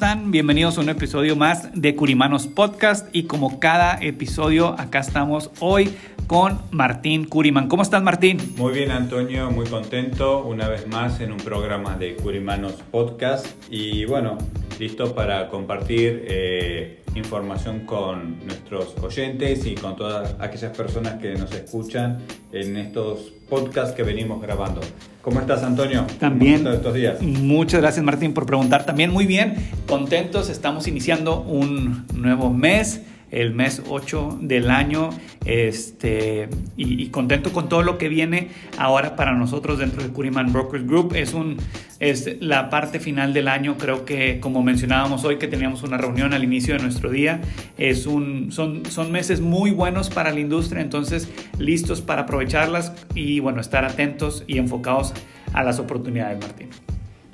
Bienvenidos a un episodio más de Curimanos Podcast y como cada episodio acá estamos hoy con Martín Curiman. ¿Cómo estás Martín? Muy bien Antonio, muy contento una vez más en un programa de Curimanos Podcast y bueno, listo para compartir eh, información con nuestros oyentes y con todas aquellas personas que nos escuchan en estos podcasts que venimos grabando. ¿Cómo estás, Antonio? También. ¿Cómo estos días? Muchas gracias, Martín, por preguntar. También muy bien, contentos. Estamos iniciando un nuevo mes el mes 8 del año este, y, contento con todo lo que viene ahora para nosotros dentro de Curiman Brokers Group. Es, un, es la parte final del año, creo que como mencionábamos hoy que teníamos una reunión al inicio de nuestro día, es un, son, son meses muy buenos para la industria, entonces listos para aprovecharlas y bueno, estar atentos y enfocados a las oportunidades, Martín.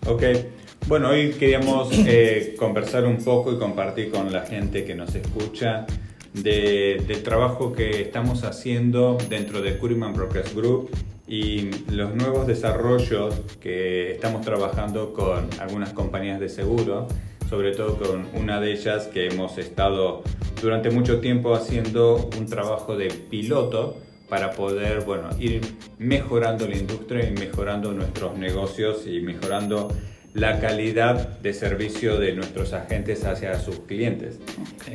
Ok, bueno, hoy queríamos eh, conversar un poco y compartir con la gente que nos escucha del trabajo que estamos haciendo dentro de Curiman Brokers Group y los nuevos desarrollos que estamos trabajando con algunas compañías de seguro, sobre todo con una de ellas que hemos estado durante mucho tiempo haciendo un trabajo de piloto para poder bueno, ir mejorando la industria y mejorando nuestros negocios y mejorando la calidad de servicio de nuestros agentes hacia sus clientes.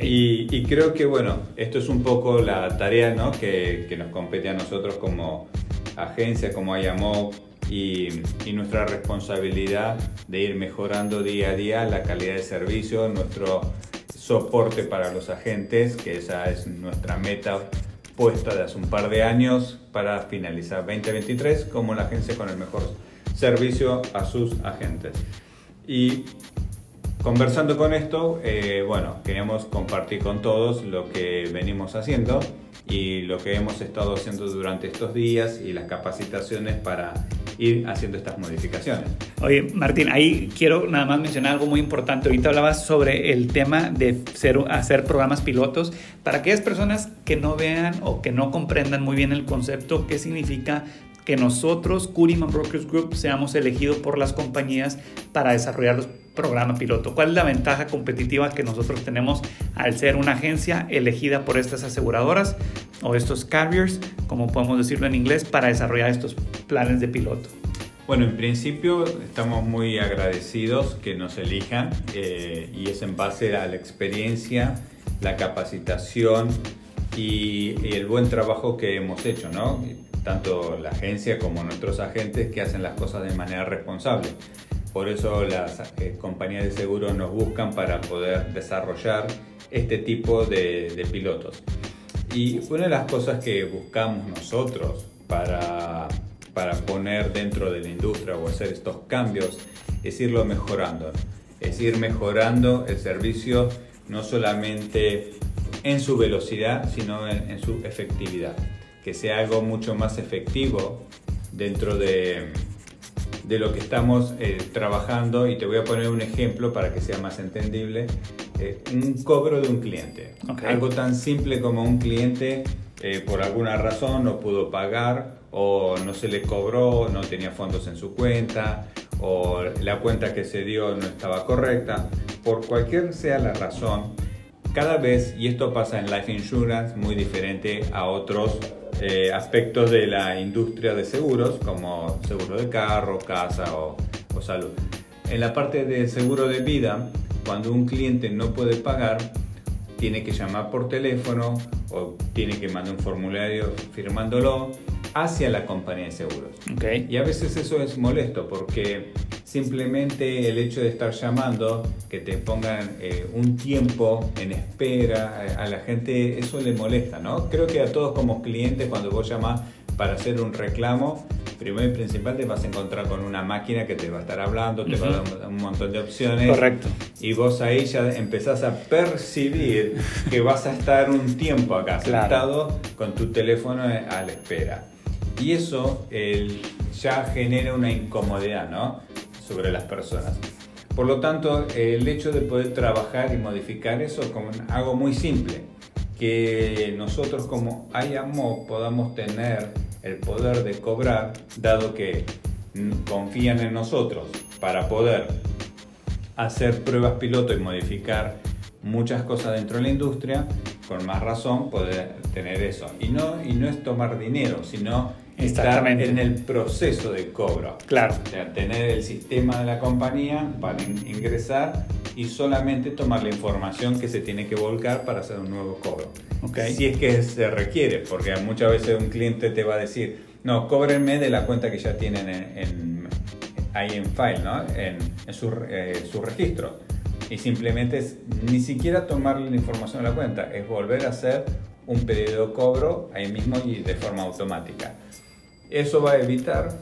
Y, creo que, bueno, esto es un poco la tarea ¿no? que, que, nos compete a nosotros como agencia, como IAMO, y, y, nuestra responsabilidad de ir mejorando día a día la calidad de servicio, nuestro soporte para los agentes, que esa es nuestra meta puesta de hace un par de años para finalizar 2023 como la agencia con el mejor servicio a sus agentes. Y conversando con esto, eh, bueno, queríamos compartir con todos lo que venimos haciendo y lo que hemos estado haciendo durante estos días y las capacitaciones para ir haciendo estas modificaciones. Oye, Martín, ahí quiero nada más mencionar algo muy importante. Ahorita hablabas sobre el tema de hacer programas pilotos. Para aquellas personas que no vean o que no comprendan muy bien el concepto, qué significa que nosotros, Curiman Brokers Group, seamos elegidos por las compañías para desarrollar los programas piloto. ¿Cuál es la ventaja competitiva que nosotros tenemos al ser una agencia elegida por estas aseguradoras o estos carriers, como podemos decirlo en inglés, para desarrollar estos planes de piloto? Bueno, en principio estamos muy agradecidos que nos elijan eh, y es en base a la experiencia, la capacitación y, y el buen trabajo que hemos hecho, ¿no? Tanto la agencia como nuestros agentes que hacen las cosas de manera responsable. Por eso las eh, compañías de seguro nos buscan para poder desarrollar este tipo de, pilotos. Y una de las cosas que buscamos nosotros para, para poner dentro de la industria o hacer estos cambios es irlo mejorando. Es ir mejorando el servicio no solamente en su velocidad, sino en su efectividad que sea algo mucho más efectivo dentro de, de lo que estamos eh, trabajando y te voy a poner un ejemplo para que sea más entendible. Eh, un cobro de un cliente. Algo tan simple como un cliente eh, por alguna razón no pudo pagar o no se le cobró, no tenía fondos en su cuenta o la cuenta que se dio no estaba correcta. Por cualquier sea la razón, cada vez, y esto pasa en Life Insurance muy diferente a otros eh, aspectos de la industria de seguros, como seguro de carro, casa o, salud. En la parte de seguro de vida, cuando un cliente no puede pagar, tiene que llamar por teléfono o tiene que mandar un formulario firmándolo hacia la compañía de seguros. Okay. Y a veces eso es molesto porque simplemente el hecho de estar llamando, que te pongan eh, un tiempo en espera a, la gente, eso le molesta, ¿no? Creo que a todos como clientes cuando vos llamas para hacer un reclamo, primero y principal te vas a encontrar con una máquina que te va a estar hablando, te va a dar un montón de opciones. Correcto. Y vos ahí ya empezás a percibir que vas a estar un tiempo acá sentado con tu teléfono a la espera. Y eso ya genera una incomodidad ¿no? Sobre las personas. Por lo tanto, el hecho de poder trabajar y modificar eso como algo muy simple, que nosotros como IAMO podamos tener el poder de cobrar, dado que confían en nosotros para poder hacer pruebas piloto y modificar muchas cosas dentro de la industria, con más razón poder tener eso. Y no, y no es tomar dinero, sino estar en el proceso de cobro. Claro. O sea, tener el sistema de la compañía para ingresar y solamente tomar la información que se tiene que volcar para hacer un nuevo cobro. Okay. Si es que se requiere, porque muchas veces un cliente te va a decir, no, cóbrenme de la cuenta que ya tienen en, ahí en file, ¿no? en, su, eh, su registro. Y simplemente es ni siquiera tomarle la información a la cuenta, es volver a hacer un pedido de cobro ahí mismo y de forma automática. Eso va a evitar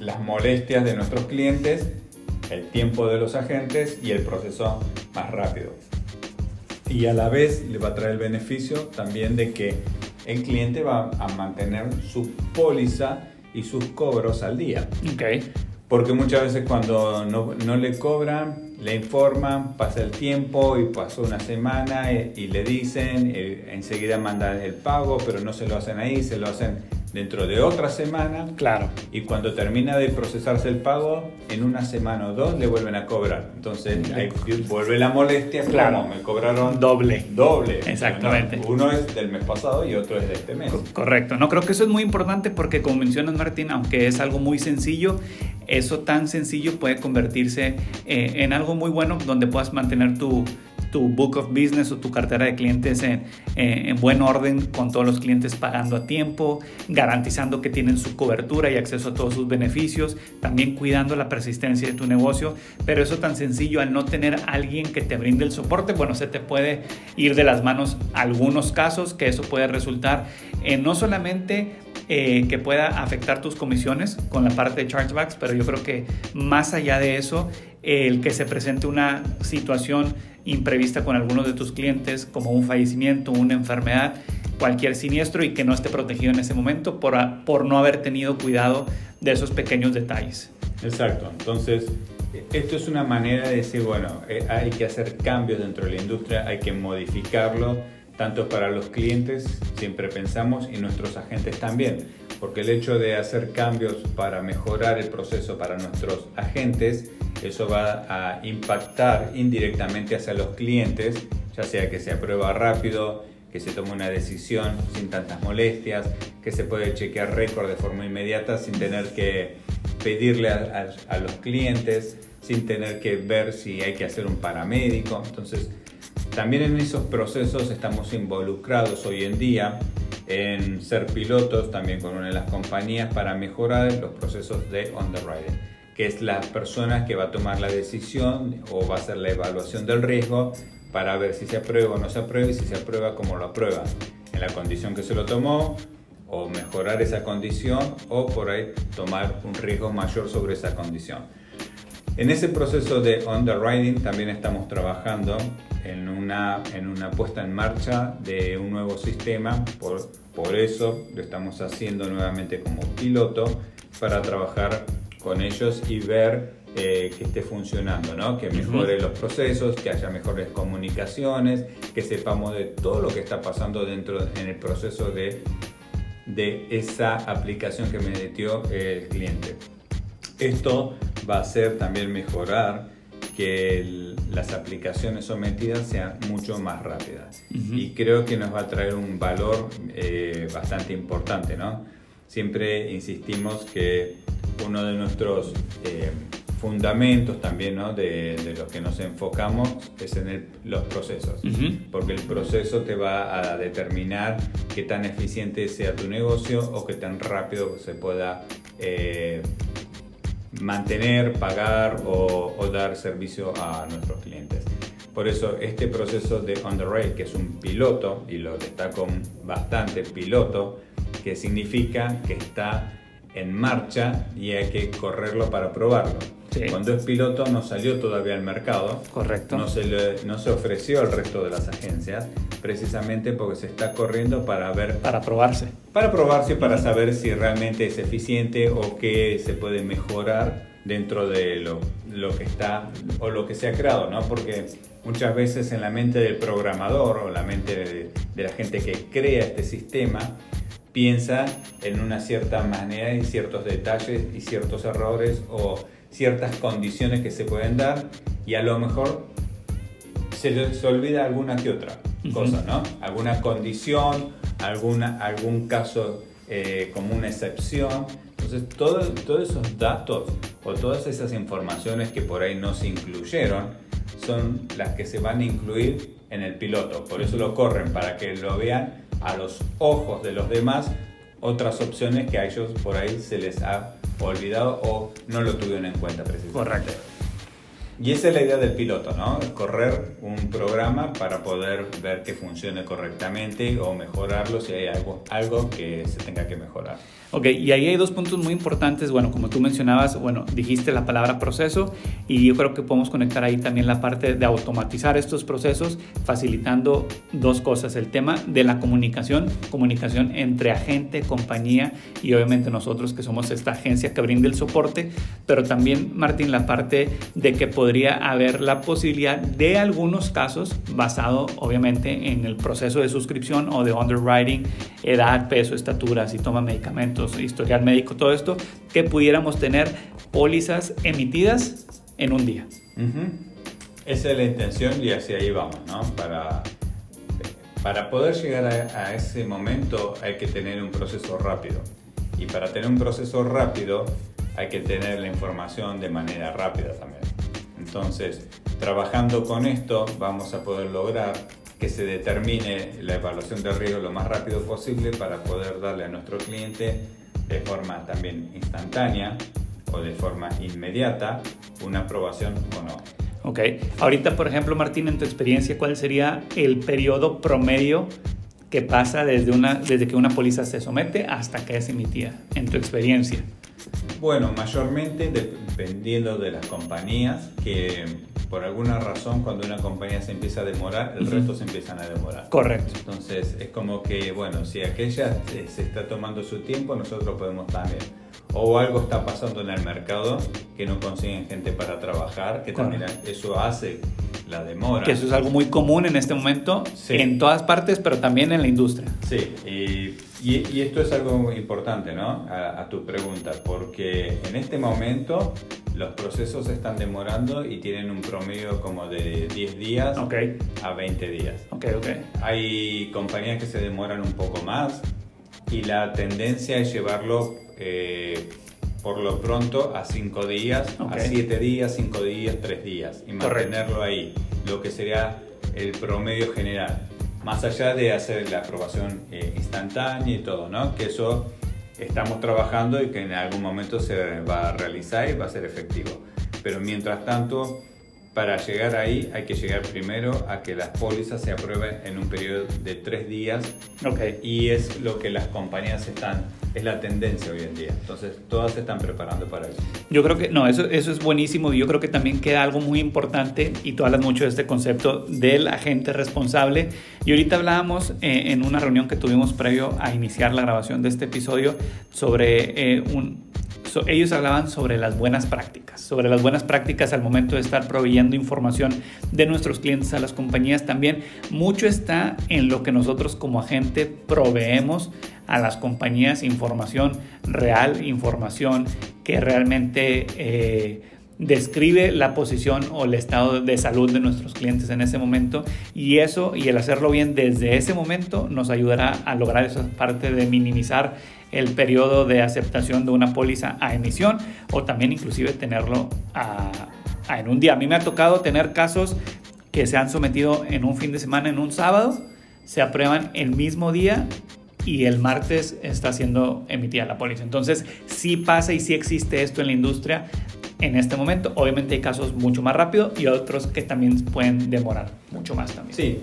las molestias de nuestros clientes, el tiempo de los agentes y el proceso más rápido. Y a la vez le va a traer el beneficio también de que el cliente va a mantener su póliza y sus cobros al día. Okay. Porque muchas veces cuando no, no, le cobran, le informan, pasa el tiempo y pasó una semana y, y le dicen, eh, enseguida mandan el pago, pero no se lo hacen ahí, se lo hacen dentro de otra semana. Claro. Y cuando termina de procesarse el pago, en una semana o dos le vuelven a cobrar. Entonces vuelve la molestia. Claro. Me cobraron doble. Doble. Exactamente. Uno es del mes pasado y otro es de este mes. Correcto. No creo que eso es muy importante porque como mencionas Martín, aunque es algo muy sencillo, eso tan sencillo puede convertirse eh, en algo muy bueno donde puedas mantener tu tu book of business o tu cartera de clientes en, en, buen orden con todos los clientes pagando a tiempo, garantizando que tienen su cobertura y acceso a todos sus beneficios, también cuidando la persistencia de tu negocio, pero eso tan sencillo al no tener alguien que te brinde el soporte, bueno, se te puede ir de las manos algunos casos que eso puede resultar en no solamente eh, que pueda afectar tus comisiones con la parte de chargebacks, pero yo creo que más allá de eso, el que se presente una situación imprevista con algunos de tus clientes, como un fallecimiento, una enfermedad, cualquier siniestro y que no esté protegido en ese momento por, por no haber tenido cuidado de esos pequeños detalles. Exacto, entonces esto es una manera de decir, bueno, eh, hay que hacer cambios dentro de la industria, hay que modificarlo, tanto para los clientes, siempre pensamos, y nuestros agentes también, porque el hecho de hacer cambios para mejorar el proceso para nuestros agentes eso va a impactar indirectamente hacia los clientes, ya sea que se aprueba rápido, que se tome una decisión sin tantas molestias, que se puede chequear récord de forma inmediata sin tener que pedirle a, los clientes, sin tener que ver si hay que hacer un paramédico. Entonces, también en esos procesos estamos involucrados hoy en día en ser pilotos también con una de las compañías para mejorar los procesos de underwriting que es la persona que va a tomar la decisión o va a hacer la evaluación del riesgo para ver si se aprueba o no se aprueba y si se aprueba, cómo lo aprueba, en la condición que se lo tomó o mejorar esa condición o por ahí tomar un riesgo mayor sobre esa condición. En ese proceso de underwriting también estamos trabajando en una, en una puesta en marcha de un nuevo sistema, por, por eso lo estamos haciendo nuevamente como piloto para trabajar con ellos y ver eh, que esté funcionando, ¿no? que mejore los procesos, que haya mejores comunicaciones, que sepamos de todo lo que está pasando dentro en el proceso de, de esa aplicación que me metió el cliente. Esto va a hacer también mejorar que las aplicaciones sometidas sean mucho más rápidas. Y creo que nos va a traer un valor eh, bastante importante. ¿no? Siempre insistimos que uno de nuestros eh, fundamentos también ¿no? de, de los que nos enfocamos es en los procesos, porque el proceso te va a determinar qué tan eficiente sea tu negocio o qué tan rápido se pueda eh, mantener, pagar o, dar servicio a nuestros clientes. Por eso este proceso de on the rail, que es un piloto, y lo destaco bastante piloto, que significa que está en marcha y hay que correrlo para probarlo. Cuando es piloto no salió todavía al mercado. Correcto. No se, no se ofreció al resto de las agencias, precisamente porque se está corriendo para ver... Para probarse. Para probarse, para saber si realmente es eficiente o qué se puede mejorar dentro de lo, lo que está o lo que se ha creado, ¿no? Porque muchas veces en la mente del programador o la mente de, de la gente que crea este sistema, piensa en una cierta manera y ciertos detalles y ciertos errores o ciertas condiciones que se pueden dar y a lo mejor se les olvida alguna que otra cosa, ¿no? Alguna condición, alguna, algún caso eh, como una excepción. Entonces, todo, todos esos datos o todas esas informaciones que por ahí no se incluyeron son las que se van a incluir en el piloto. Por eso lo corren, para que lo vean a los ojos de los demás otras opciones que a ellos por ahí se les ha olvidado o no lo tuvieron en cuenta precisamente. Correcto. Y esa es la idea del piloto, ¿no? Correr un programa para poder ver que funcione correctamente o mejorarlo si hay algo, algo que se tenga que mejorar. Ok, y ahí hay dos puntos muy importantes. Bueno, como tú mencionabas, bueno, dijiste la palabra proceso y yo creo que podemos conectar ahí también la parte de automatizar estos procesos, facilitando dos cosas. El tema de la comunicación, comunicación entre agente, compañía y obviamente nosotros que somos esta agencia que brinda el soporte, pero también, Martín, la parte de que podría haber la posibilidad de algunos casos, basado obviamente en el proceso de suscripción o de underwriting, edad, peso, estatura, si toma medicamentos historial médico, todo esto, que pudiéramos tener pólizas emitidas en un día. Esa es la intención y hacia ahí vamos, ¿no? Para, para poder llegar a, ese momento hay que tener un proceso rápido. Y para tener un proceso rápido hay que tener la información de manera rápida también. Entonces, trabajando con esto vamos a poder lograr que se determine la evaluación de riesgo lo más rápido posible para poder darle a nuestro cliente de forma también instantánea o de forma inmediata una aprobación o no. Ok, ahorita por ejemplo Martín, en tu experiencia, ¿cuál sería el periodo promedio que pasa desde, una, desde que una póliza se somete hasta que es emitida, en tu experiencia? Bueno, mayormente dependiendo de las compañías que por alguna razón cuando una compañía se empieza a demorar, el resto se empiezan a demorar. Correcto. Entonces es como que, bueno, si aquella se está tomando su tiempo, nosotros podemos también. O algo está pasando en el mercado que no consiguen gente para trabajar, que también eso hace la demora. Que eso es algo muy común en este momento en todas partes, pero también en la industria. Sí, y, y, esto es algo muy importante, ¿no? A, a, tu pregunta, porque en este momento los procesos se están demorando y tienen un promedio como de 10 días a 20 días. Okay, okay. Hay compañías que se demoran un poco más y la tendencia es llevarlo eh, por lo pronto a 5 días, a 7 días, 5 días, 3 días y mantenerlo ahí, lo que sería el promedio general. Más allá de hacer la aprobación eh, instantánea y todo, ¿no? Que eso estamos trabajando y que en algún momento se va a realizar y va a ser efectivo. Pero mientras tanto, para llegar ahí hay que llegar primero a que las pólizas se aprueben en un periodo de tres días. Okay. Y es lo que las compañías están, es la tendencia hoy en día. Entonces, todas se están preparando para eso. Yo creo que, no, eso, eso es buenísimo. Y yo creo que también queda algo muy importante, y tú hablas mucho de este concepto del agente responsable. Y ahorita hablábamos eh, en una reunión que tuvimos previo a iniciar la grabación de este episodio sobre eh, un ellos hablaban sobre las buenas prácticas, sobre las buenas prácticas al momento de estar proveyendo información de nuestros clientes a las compañías también. Mucho está en lo que nosotros como agente proveemos a las compañías información real, información que realmente... Eh, describe la posición o el estado de salud de nuestros clientes en ese momento y eso y el hacerlo bien desde ese momento nos ayudará a lograr esa parte de minimizar el periodo de aceptación de una póliza a emisión o también inclusive tenerlo en un día. A mí me ha tocado tener casos que se han sometido en un fin de semana, en un sábado, se aprueban el mismo día y el martes está siendo emitida la póliza. Entonces, sí pasa y sí existe esto en la industria en este momento. Obviamente hay casos mucho más rápido y otros que también pueden demorar mucho más también. Sí,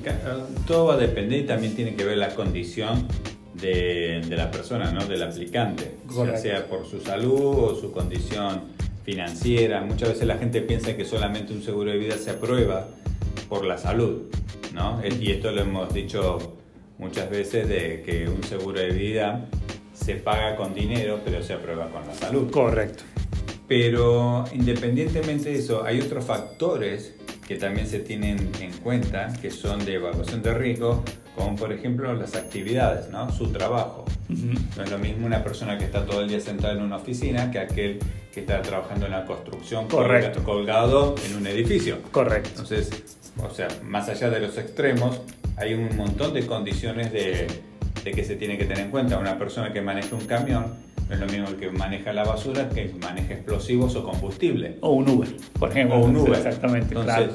todo va a depender y también tiene que ver la condición de, la persona, ¿no? del aplicante, ya sea por su salud o su condición financiera. Muchas veces la gente piensa que solamente un seguro de vida se aprueba por la salud, ¿no? Y esto lo hemos dicho muchas veces de que un seguro de vida se paga con dinero, pero se aprueba con la salud. Correcto. Pero independientemente de eso, hay otros factores que también se tienen en cuenta, que son de evaluación de riesgo, como por ejemplo las actividades, ¿no? su trabajo. No es lo mismo una persona que está todo el día sentada en una oficina que aquel que está trabajando en la construcción Correcto. colgado en un edificio. Correcto. Entonces, o sea, más allá de los extremos, hay un montón de condiciones de, de que se tiene que tener en cuenta. Una persona que maneja un camión es lo mismo el que maneja la basura que el que maneja explosivos o combustible. O un Uber, por ejemplo. O un Uber. Exactamente, claro.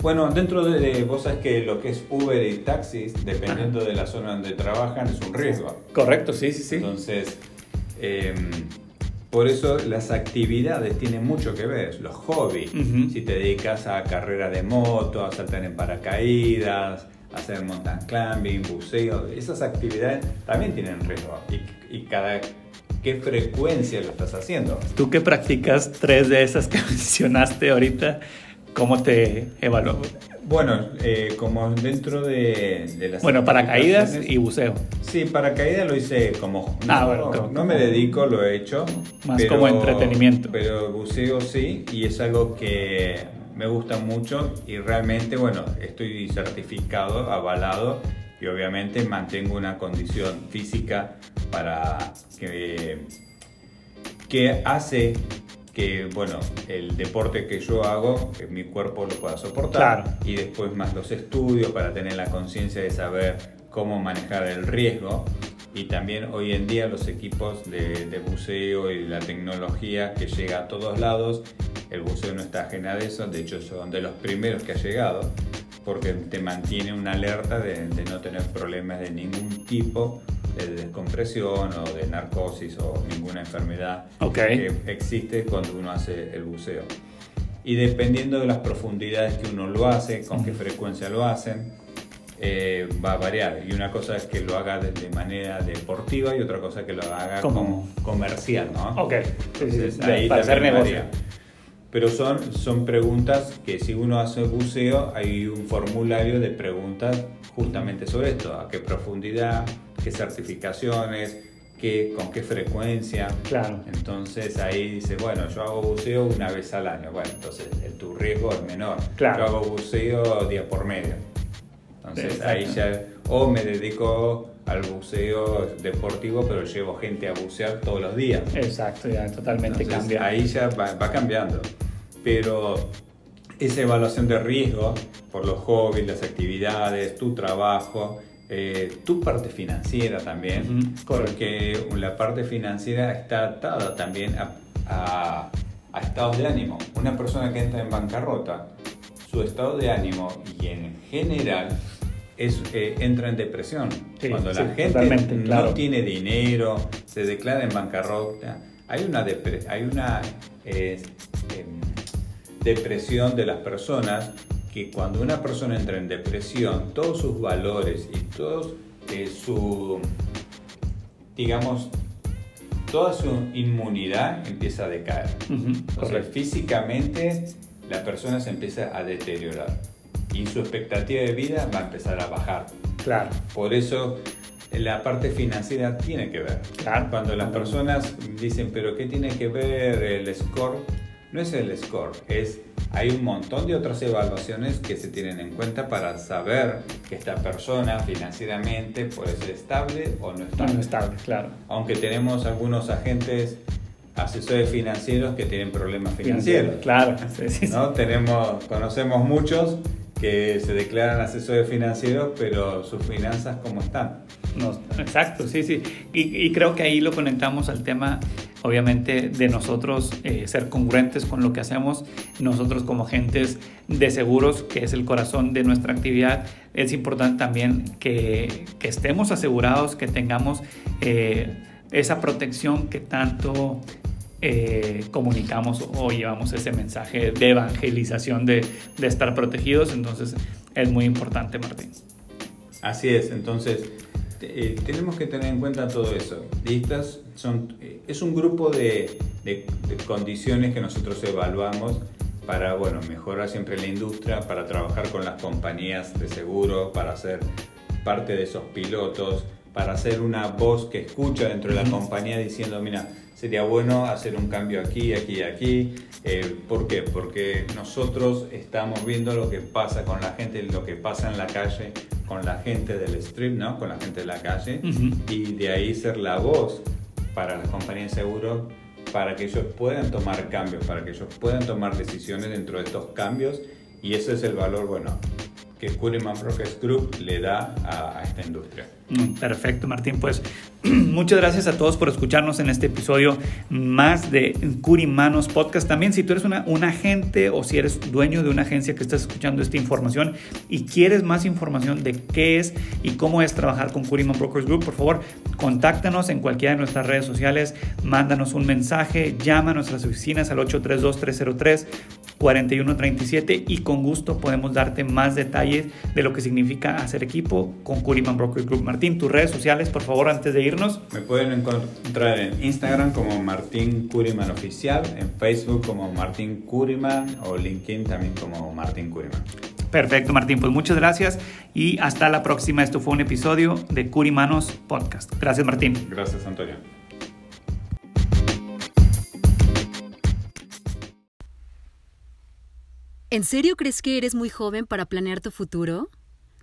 Bueno, dentro de, vos sabes que lo que es Uber y taxis, dependiendo de la zona donde trabajan, es un riesgo. Correcto, sí, sí, sí. Entonces, em, por eso las actividades tienen mucho que ver, los hobbies. Si te dedicas a carrera de moto, a saltar en paracaídas, a hacer mountain climbing, buceo, esas actividades también tienen riesgo. Y, y cada qué frecuencia lo estás haciendo. Tú que practicas tres de esas que mencionaste ahorita, ¿cómo te evalúas? Bueno, eh, como dentro de, de las... Bueno, paracaídas y buceo. Sí, paracaídas lo hice como... Ah, bueno, no, me dedico, lo he hecho. Más como entretenimiento. Pero buceo sí, y es algo que me gusta mucho y realmente, bueno, estoy certificado, avalado y obviamente mantengo una condición física para que, que hace que, bueno, el deporte que yo hago, que mi cuerpo lo pueda soportar. Y después más los estudios para tener la conciencia de saber cómo manejar el riesgo. Y también hoy en día los equipos de, de, buceo y la tecnología que llega a todos lados, el buceo no está ajena de eso, de hecho son de los primeros que ha llegado porque te mantiene una alerta de, no tener problemas de ningún tipo de descompresión o de narcosis o ninguna enfermedad que existe cuando uno hace el buceo. Y dependiendo de las profundidades que uno lo hace, con qué frecuencia lo hacen, eh, va a variar. Y una cosa es que lo haga de, manera deportiva y otra cosa es que lo haga como comercial, ¿no? Ok, ahí para hacer negocio. Pero son, son preguntas que si uno hace buceo hay un formulario de preguntas justamente sobre esto, a qué profundidad, qué certificaciones, qué, con qué frecuencia. Claro. Entonces ahí dice, bueno, yo hago buceo una vez al año. Bueno, entonces tu riesgo es menor. Claro. Yo hago buceo día por medio. Entonces ahí ya, o me dedico al buceo deportivo, pero llevo gente a bucear todos los días. Exacto, ya totalmente cambia. Ahí ya va, cambiando. Pero esa evaluación de riesgo por los hobbies, las actividades, tu trabajo, eh, tu parte financiera también, porque la parte financiera está atada también a, a, estados de ánimo. Una persona que entra en bancarrota, su estado de ánimo y en general eh, entra en depresión. Cuando la gente no tiene dinero, se declara en bancarrota, hay una, hay una eh, em, depresión de las personas que cuando una persona entra en depresión, todos sus valores y todos eh, su, digamos, toda su inmunidad empieza a decaer. físicamente la persona se empieza a deteriorar y su expectativa de vida va a empezar a bajar. Claro. Por eso la parte financiera tiene que ver. Claro. Cuando las personas dicen, pero ¿qué tiene que ver el score? No es el score, es hay un montón de otras evaluaciones que se tienen en cuenta para saber que esta persona financieramente puede ser estable o no estable. No estable, claro. Aunque tenemos algunos agentes asesores financieros que tienen problemas financieros. Claro, ¿no? Tenemos, conocemos muchos que se declaran asesores financieros, pero sus finanzas, ¿cómo están? No, exacto, sí, sí. Y, creo que ahí lo conectamos al tema, obviamente, de nosotros eh, ser congruentes con lo que hacemos. Nosotros como agentes de seguros, que es el corazón de nuestra actividad, es importante también que, que estemos asegurados, que tengamos eh, esa protección que tanto eh, comunicamos o llevamos ese mensaje de evangelización de, de, estar protegidos. Entonces es muy importante, Martín. Así es, entonces eh, tenemos que tener en cuenta todo eso. Estas son, eh, es un grupo de, de, condiciones que nosotros evaluamos para bueno, mejorar siempre la industria, para trabajar con las compañías de seguro, para ser parte de esos pilotos, para ser una voz que escucha dentro de la compañía diciendo, mira, sería bueno hacer un cambio aquí, aquí y aquí. Eh, ¿Por qué? Porque nosotros estamos viendo lo que pasa con la gente, lo que pasa en la calle, con la gente del stream, ¿no? Con la gente de la calle. Y de ahí ser la voz para las compañías de seguros para que ellos puedan tomar cambios, para que ellos puedan tomar decisiones dentro de estos cambios. Y ese es el valor, bueno, que Curiman Brokers Group le da a, esta industria. Mm, perfecto, Martín. Pues muchas gracias a todos por escucharnos en este episodio más de Curimanos Podcast. También si tú eres una, un agente o si eres dueño de una agencia que estás escuchando esta información y quieres más información de qué es y cómo es trabajar con Curiman Brokers Group, por favor, contáctanos en cualquiera de nuestras redes sociales, mándanos un mensaje, llama a nuestras oficinas al 832 303 4137 y con gusto podemos darte más detalles de lo que significa hacer equipo con Curiman Broker Group. Martín, tus redes sociales, por favor, antes de irnos. Me pueden encontrar en Instagram como Martín Curiman Oficial, en Facebook como Martín Curiman o LinkedIn también como Martín Curiman. Perfecto, Martín. Pues muchas gracias y hasta la próxima. Esto fue un episodio de Curimanos Podcast. Gracias, Martín. Gracias, Antonio. ¿En serio crees que eres muy joven para planear tu futuro?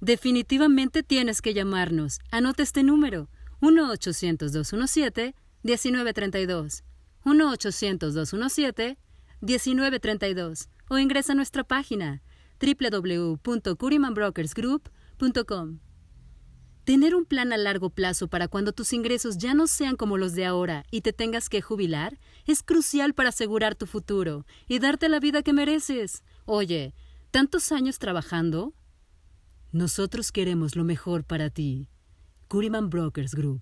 Definitivamente tienes que llamarnos. Anota este número: 1-800-217-1932. 1-800-217-1932. O ingresa a nuestra página www.curimanbrokersgroup.com. Tener un plan a largo plazo para cuando tus ingresos ya no sean como los de ahora y te tengas que jubilar es crucial para asegurar tu futuro y darte la vida que mereces. Oye, ¿tantos años trabajando? Nosotros queremos lo mejor para ti. Curiman Brokers Group.